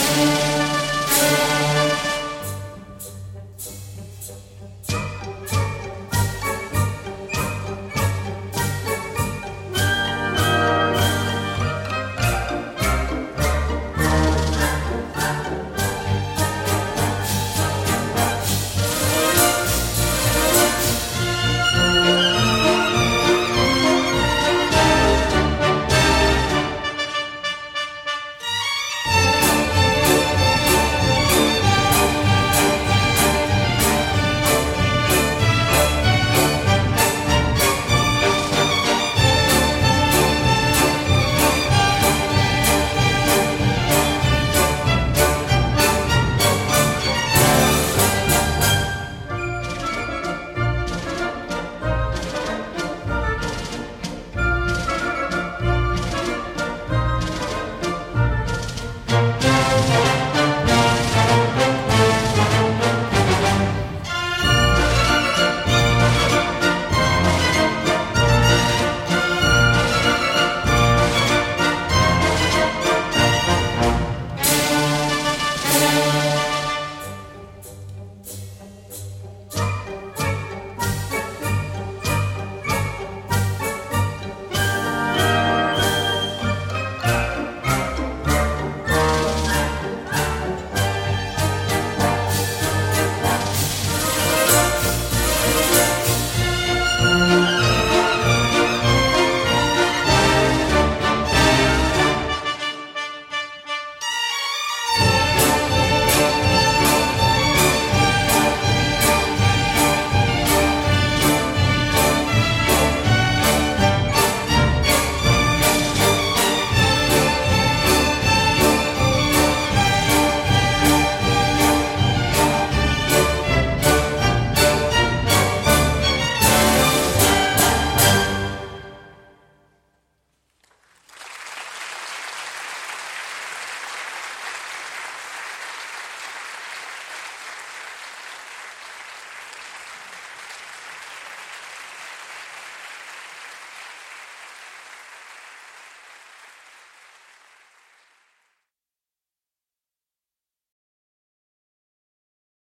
Música